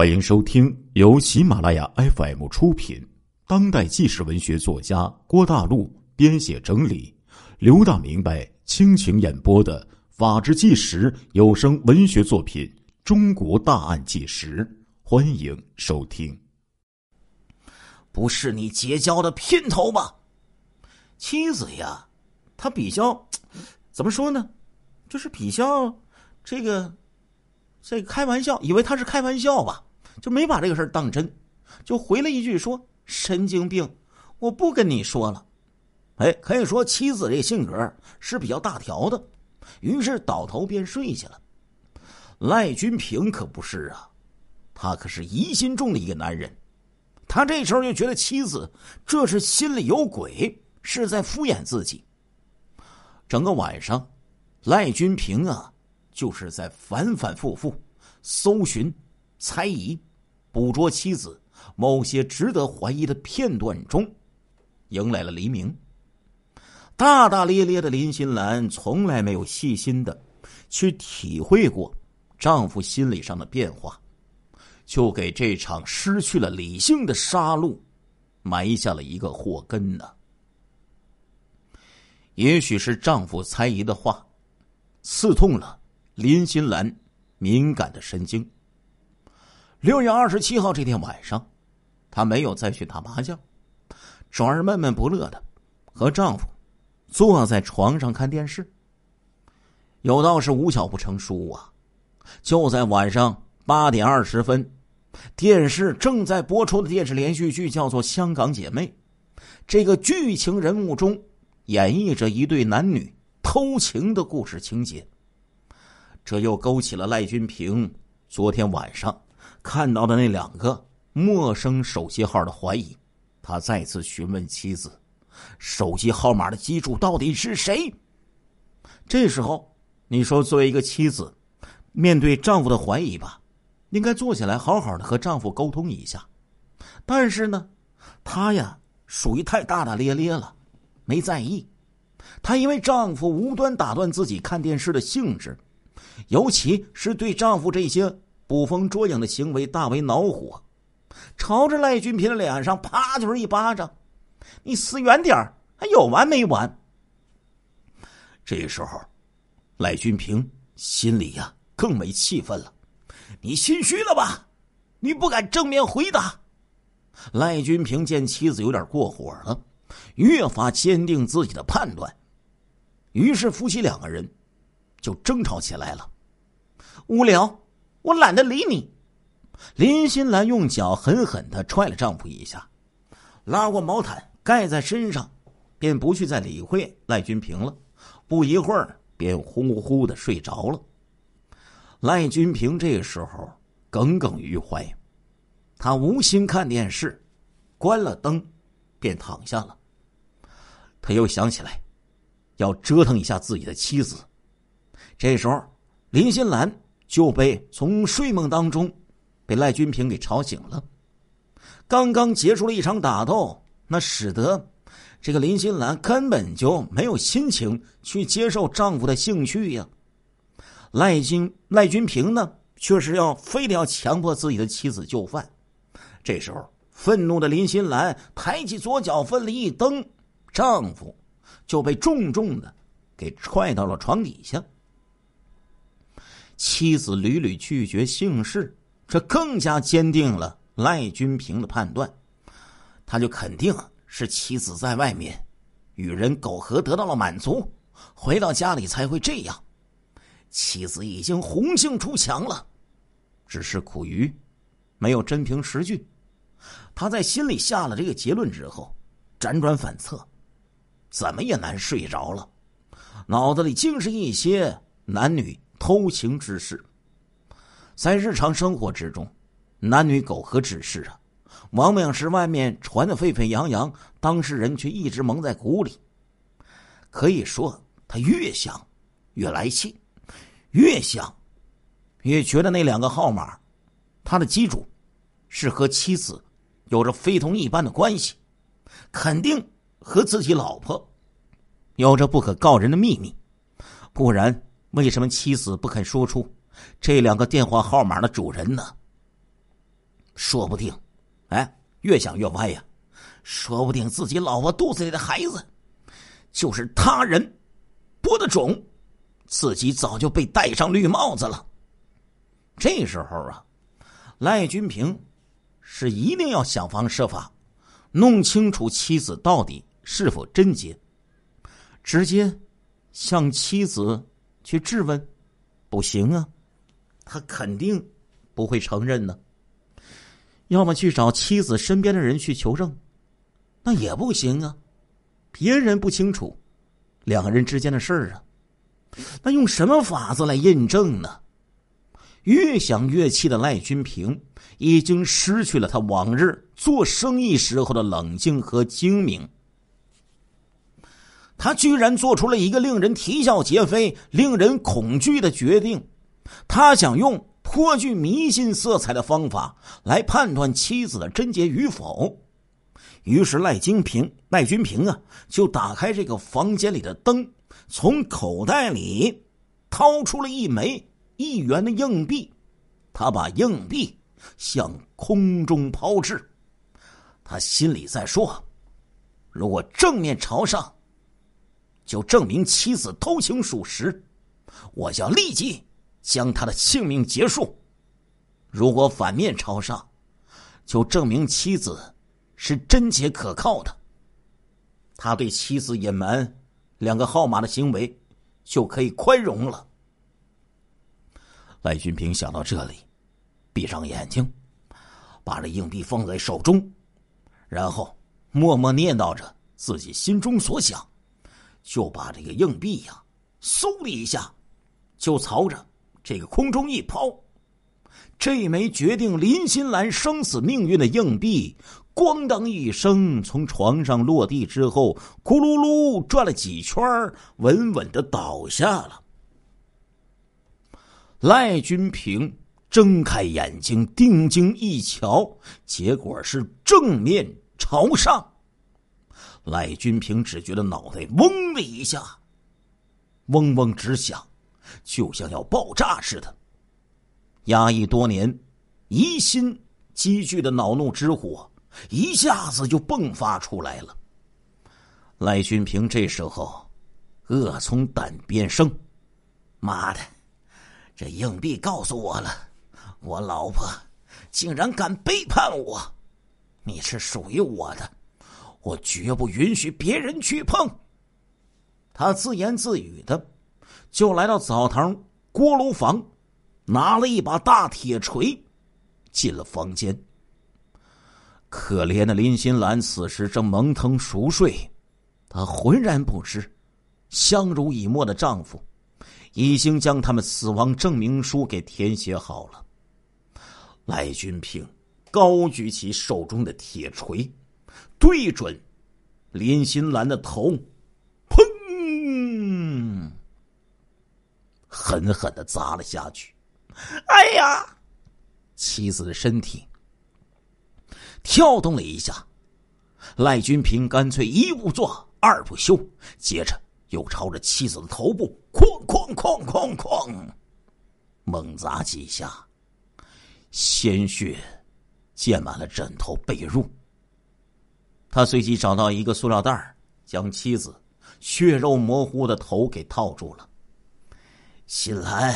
欢迎收听由喜马拉雅 FM 出品、当代纪实文学作家郭大陆编写整理、刘大明白倾情演播的《法制纪实》有声文学作品《中国大案纪实》，欢迎收听。不是你结交的姘头吧？妻子呀，他比较怎么说呢？就是比较这个。这开玩笑，以为他是开玩笑吧，就没把这个事儿当真，就回了一句说：“神经病，我不跟你说了。”哎，可以说妻子这性格是比较大条的，于是倒头便睡下了。赖君平可不是啊，他可是疑心重的一个男人，他这时候就觉得妻子这是心里有鬼，是在敷衍自己。整个晚上，赖君平啊。就是在反反复复搜寻、猜疑、捕捉妻子某些值得怀疑的片段中，迎来了黎明。大大咧咧的林心兰从来没有细心的去体会过丈夫心理上的变化，就给这场失去了理性的杀戮埋下了一个祸根呢。也许是丈夫猜疑的话刺痛了。林心兰敏感的神经。六月二十七号这天晚上，她没有再去打麻将，转而闷闷不乐的和丈夫坐在床上看电视。有道是无巧不成书啊！就在晚上八点二十分，电视正在播出的电视连续剧叫做《香港姐妹》，这个剧情人物中演绎着一对男女偷情的故事情节。这又勾起了赖君平昨天晚上看到的那两个陌生手机号的怀疑，他再次询问妻子：“手机号码的机主到底是谁？”这时候，你说作为一个妻子，面对丈夫的怀疑吧，应该坐下来好好的和丈夫沟通一下。但是呢，她呀属于太大大咧咧了，没在意。她因为丈夫无端打断自己看电视的兴致。尤其是对丈夫这些捕风捉影的行为大为恼火，朝着赖君平的脸上啪就是一巴掌：“你死远点还有完没完？”这时候，赖君平心里呀更没气愤了：“你心虚了吧？你不敢正面回答。”赖君平见妻子有点过火了，越发坚定自己的判断，于是夫妻两个人。就争吵起来了，无聊，我懒得理你。林心兰用脚狠狠的踹了丈夫一下，拉过毛毯盖在身上，便不去再理会赖君平了。不一会儿，便呼呼的睡着了。赖君平这时候耿耿于怀，他无心看电视，关了灯，便躺下了。他又想起来，要折腾一下自己的妻子。这时候，林心兰就被从睡梦当中被赖君平给吵醒了。刚刚结束了一场打斗，那使得这个林心兰根本就没有心情去接受丈夫的兴趣呀。赖君赖君平呢，却是要非得要强迫自己的妻子就范。这时候，愤怒的林心兰抬起左脚奋力一蹬，丈夫就被重重的给踹到了床底下。妻子屡屡拒绝姓氏，这更加坚定了赖君平的判断。他就肯定是妻子在外面与人苟合得到了满足，回到家里才会这样。妻子已经红杏出墙了，只是苦于没有真凭实据。他在心里下了这个结论之后，辗转反侧，怎么也难睡着了，脑子里尽是一些男女。偷情之事，在日常生活之中，男女苟合之事啊，往往是外面传的沸沸扬扬，当事人却一直蒙在鼓里。可以说，他越想越来气，越想越觉得那两个号码，他的机主是和妻子有着非同一般的关系，肯定和自己老婆有着不可告人的秘密，不然。为什么妻子不肯说出这两个电话号码的主人呢？说不定，哎，越想越歪呀，说不定自己老婆肚子里的孩子就是他人播的种，自己早就被戴上绿帽子了。这时候啊，赖君平是一定要想方设法弄清楚妻子到底是否贞洁，直接向妻子去质问，不行啊，他肯定不会承认呢。要么去找妻子身边的人去求证，那也不行啊，别人不清楚两个人之间的事儿啊，那用什么法子来印证呢？越想越气的赖君平已经失去了他往日做生意时候的冷静和精明。他居然做出了一个令人啼笑皆非、令人恐惧的决定。他想用颇具迷信色彩的方法来判断妻子的贞洁与否。于是赖金平、赖君平啊，就打开这个房间里的灯，从口袋里掏出了一枚。一元的硬币，他把硬币向空中抛掷，他心里在说：“如果正面朝上，就证明妻子偷情属实，我要立即将他的性命结束；如果反面朝上，就证明妻子是贞洁可靠的。他对妻子隐瞒两个号码的行为就可以宽容了。”赖俊平想到这里，闭上眼睛，把这硬币放在手中，然后默默念叨着自己心中所想，就把这个硬币呀，嗖的一下，就朝着这个空中一抛。这枚决定林心兰生死命运的硬币，咣当一声从床上落地之后，咕噜噜转了几圈，稳稳的倒下了。赖君平睁开眼睛，定睛一瞧，结果是正面朝上。赖君平只觉得脑袋嗡的一下，嗡嗡直响，就像要爆炸似的。压抑多年、疑心积聚的恼怒之火，一下子就迸发出来了。赖君平这时候恶从胆边生，妈的！这硬币告诉我了，我老婆竟然敢背叛我！你是属于我的，我绝不允许别人去碰。他自言自语的，就来到澡堂锅炉房，拿了一把大铁锤，进了房间。可怜的林心兰此时正蒙头熟睡，她浑然不知，相濡以沫的丈夫。已经将他们死亡证明书给填写好了。赖君平高举起手中的铁锤，对准林心兰的头，砰！狠狠的砸了下去。哎呀！妻子的身体跳动了一下，赖君平干脆一不做二不休，接着。又朝着妻子的头部哐哐哐哐哐猛砸几下，鲜血溅满了枕头被褥。他随即找到一个塑料袋将妻子血肉模糊的头给套住了。新兰，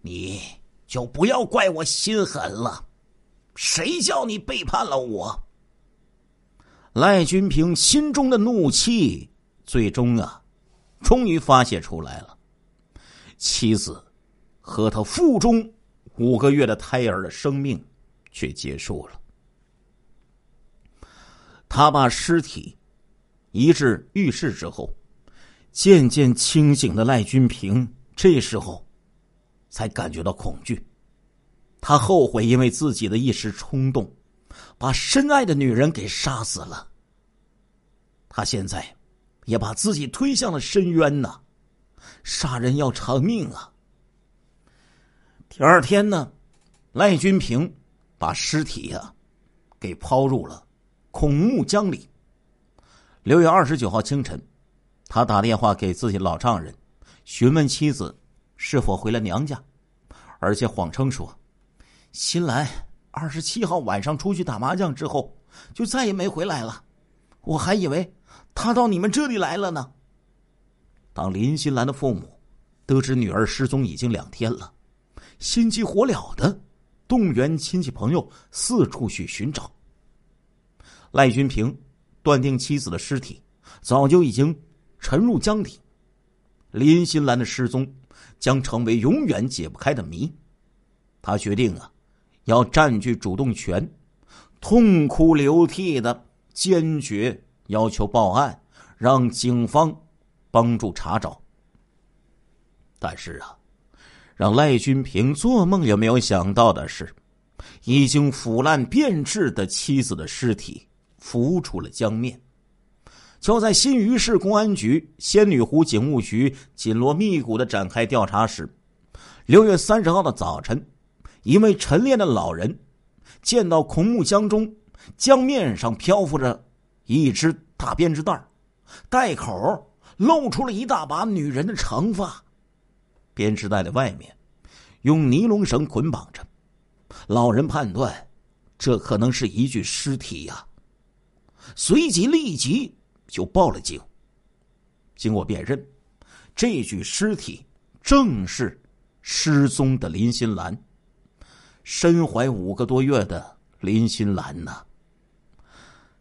你就不要怪我心狠了，谁叫你背叛了我？赖君平心中的怒气最终啊。终于发泄出来了，妻子和他腹中五个月的胎儿的生命却结束了。他把尸体移至浴室之后，渐渐清醒的赖君平这时候才感觉到恐惧。他后悔因为自己的一时冲动，把深爱的女人给杀死了。他现在。也把自己推向了深渊呐！杀人要偿命啊！第二天呢，赖君平把尸体呀给抛入了孔目江里。六月二十九号清晨，他打电话给自己老丈人，询问妻子是否回了娘家，而且谎称说：“新兰，二十七号晚上出去打麻将之后，就再也没回来了。我还以为他到你们这里来了呢。当林新兰的父母得知女儿失踪已经两天了，心急火燎的动员亲戚朋友四处去寻找。赖君平断定妻子的尸体早就已经沉入江底，林心兰的失踪将成为永远解不开的谜。他决定啊。要占据主动权，痛哭流涕的坚决要求报案，让警方帮助查找。但是啊，让赖君平做梦也没有想到的是，已经腐烂变质的妻子的尸体浮出了江面。就在新余市公安局仙女湖警务局紧锣密鼓的展开调查时，六月三十号的早晨。一位晨练的老人见到孔目江中江面上漂浮着一只大编织袋，袋口露出了一大把女人的长发，编织袋的外面用尼龙绳捆绑着。老人判断这可能是一具尸体呀，随即立即就报了警。经过辨认，这具尸体正是失踪的林心兰。身怀五个多月的林心兰呐，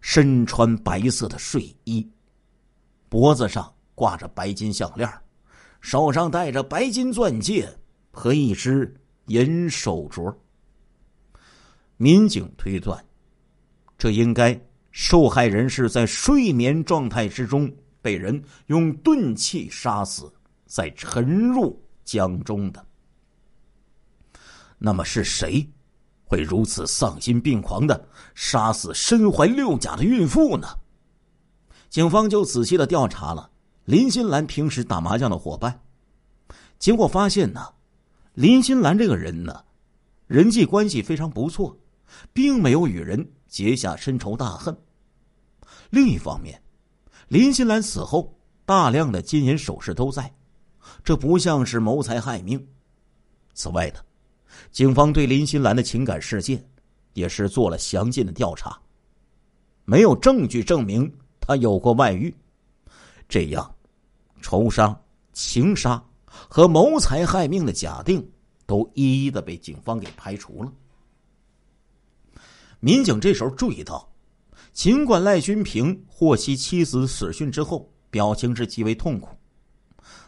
身穿白色的睡衣，脖子上挂着白金项链，手上戴着白金钻戒和一只银手镯。民警推断，这应该受害人是在睡眠状态之中被人用钝器杀死，再沉入江中的。那么是谁会如此丧心病狂的杀死身怀六甲的孕妇呢？警方就仔细的调查了林心兰平时打麻将的伙伴，结果发现呢，林心兰这个人呢，人际关系非常不错，并没有与人结下深仇大恨。另一方面，林心兰死后大量的金银首饰都在，这不像是谋财害命。此外呢。警方对林心兰的情感世界也是做了详尽的调查，没有证据证明她有过外遇，这样，仇杀、情杀和谋财害命的假定都一一的被警方给排除了。民警这时候注意到，尽管赖军平获悉妻子死讯之后，表情是极为痛苦，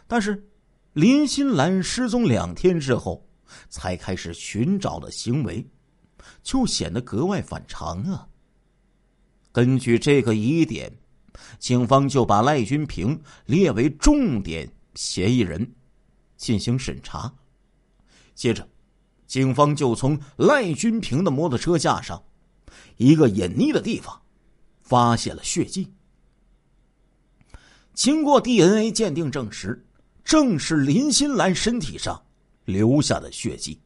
但是林心兰失踪两天之后。才开始寻找的行为，就显得格外反常啊。根据这个疑点，警方就把赖军平列为重点嫌疑人，进行审查。接着，警方就从赖军平的摩托车架上一个隐匿的地方，发现了血迹。经过 DNA 鉴定证实，正是林心兰身体上。留下的血迹。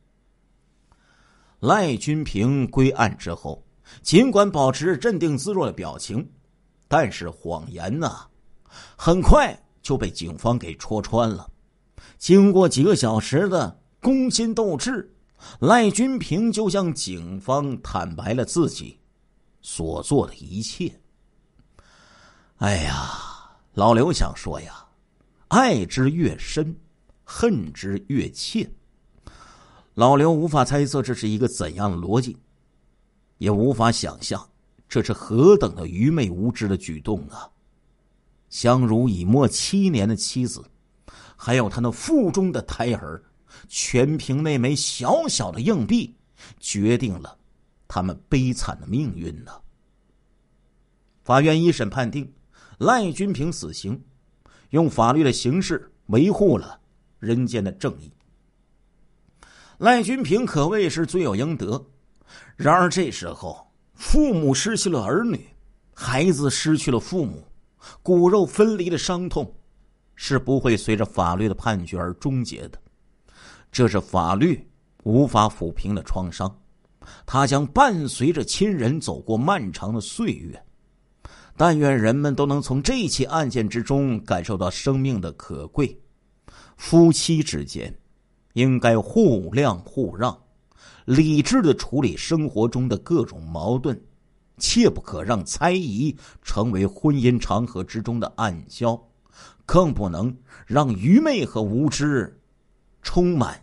赖君平归案之后，尽管保持镇定自若的表情，但是谎言呢，很快就被警方给戳穿了。经过几个小时的攻心斗智，赖君平就向警方坦白了自己所做的一切。哎呀，老刘想说呀，爱之越深。恨之越切。老刘无法猜测这是一个怎样的逻辑，也无法想象这是何等的愚昧无知的举动啊！相濡以沫七年的妻子，还有他那腹中的胎儿，全凭那枚小小的硬币，决定了他们悲惨的命运呢。法院一审判定赖君平死刑，用法律的形式维护了。人间的正义，赖君平可谓是罪有应得。然而这时候，父母失去了儿女，孩子失去了父母，骨肉分离的伤痛是不会随着法律的判决而终结的。这是法律无法抚平的创伤，它将伴随着亲人走过漫长的岁月。但愿人们都能从这起案件之中感受到生命的可贵。夫妻之间，应该互谅互让，理智的处理生活中的各种矛盾，切不可让猜疑成为婚姻长河之中的暗礁，更不能让愚昧和无知充满